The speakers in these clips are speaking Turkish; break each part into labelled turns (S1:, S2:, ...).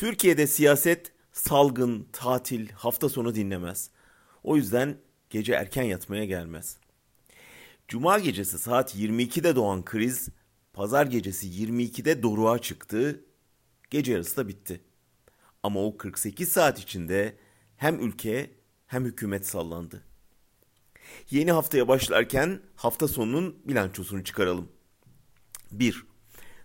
S1: Türkiye'de siyaset salgın, tatil, hafta sonu dinlemez. O yüzden gece erken yatmaya gelmez. Cuma gecesi saat 22'de doğan kriz, pazar gecesi 22'de doruğa çıktı, gece yarısı da bitti. Ama o 48 saat içinde hem ülke hem hükümet sallandı. Yeni haftaya başlarken hafta sonunun bilançosunu çıkaralım. 1.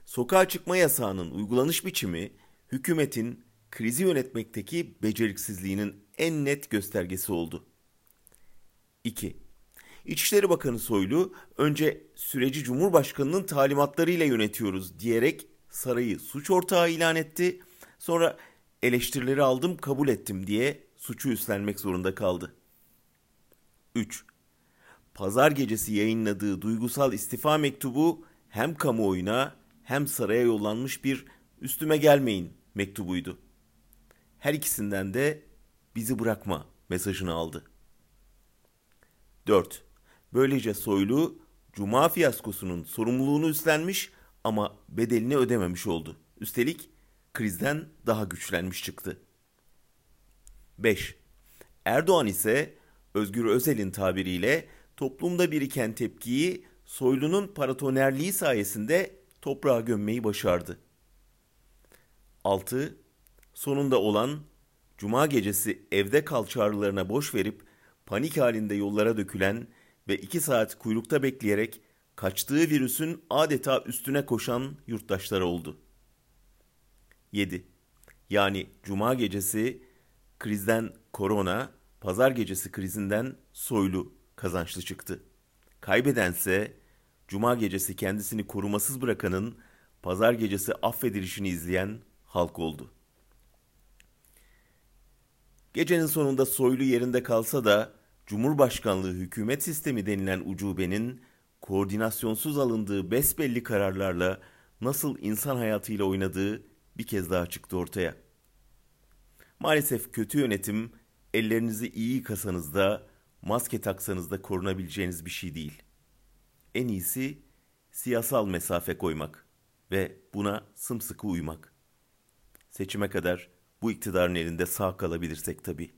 S1: Sokağa çıkma yasağının uygulanış biçimi hükümetin krizi yönetmekteki beceriksizliğinin en net göstergesi oldu. 2. İçişleri Bakanı Soylu önce süreci Cumhurbaşkanı'nın talimatlarıyla yönetiyoruz diyerek sarayı suç ortağı ilan etti. Sonra eleştirileri aldım kabul ettim diye suçu üstlenmek zorunda kaldı. 3. Pazar gecesi yayınladığı duygusal istifa mektubu hem kamuoyuna hem saraya yollanmış bir üstüme gelmeyin mektubuydu. Her ikisinden de bizi bırakma mesajını aldı. 4. Böylece Soylu Cuma fiyaskosunun sorumluluğunu üstlenmiş ama bedelini ödememiş oldu. Üstelik krizden daha güçlenmiş çıktı. 5. Erdoğan ise Özgür Özel'in tabiriyle toplumda biriken tepkiyi Soylu'nun paratonerliği sayesinde toprağa gömmeyi başardı. 6. Sonunda olan Cuma gecesi evde kal çağrılarına boş verip panik halinde yollara dökülen ve 2 saat kuyrukta bekleyerek kaçtığı virüsün adeta üstüne koşan yurttaşlar oldu. 7. Yani Cuma gecesi krizden korona, pazar gecesi krizinden soylu kazançlı çıktı. Kaybedense Cuma gecesi kendisini korumasız bırakanın pazar gecesi affedilişini izleyen halk oldu. Gecenin sonunda soylu yerinde kalsa da Cumhurbaşkanlığı hükümet sistemi denilen ucubenin koordinasyonsuz alındığı besbelli kararlarla nasıl insan hayatıyla oynadığı bir kez daha çıktı ortaya. Maalesef kötü yönetim ellerinizi iyi yıkasanız da maske taksanız da korunabileceğiniz bir şey değil. En iyisi siyasal mesafe koymak ve buna sımsıkı uymak. Seçime kadar bu iktidarın elinde sağ kalabilirsek tabii.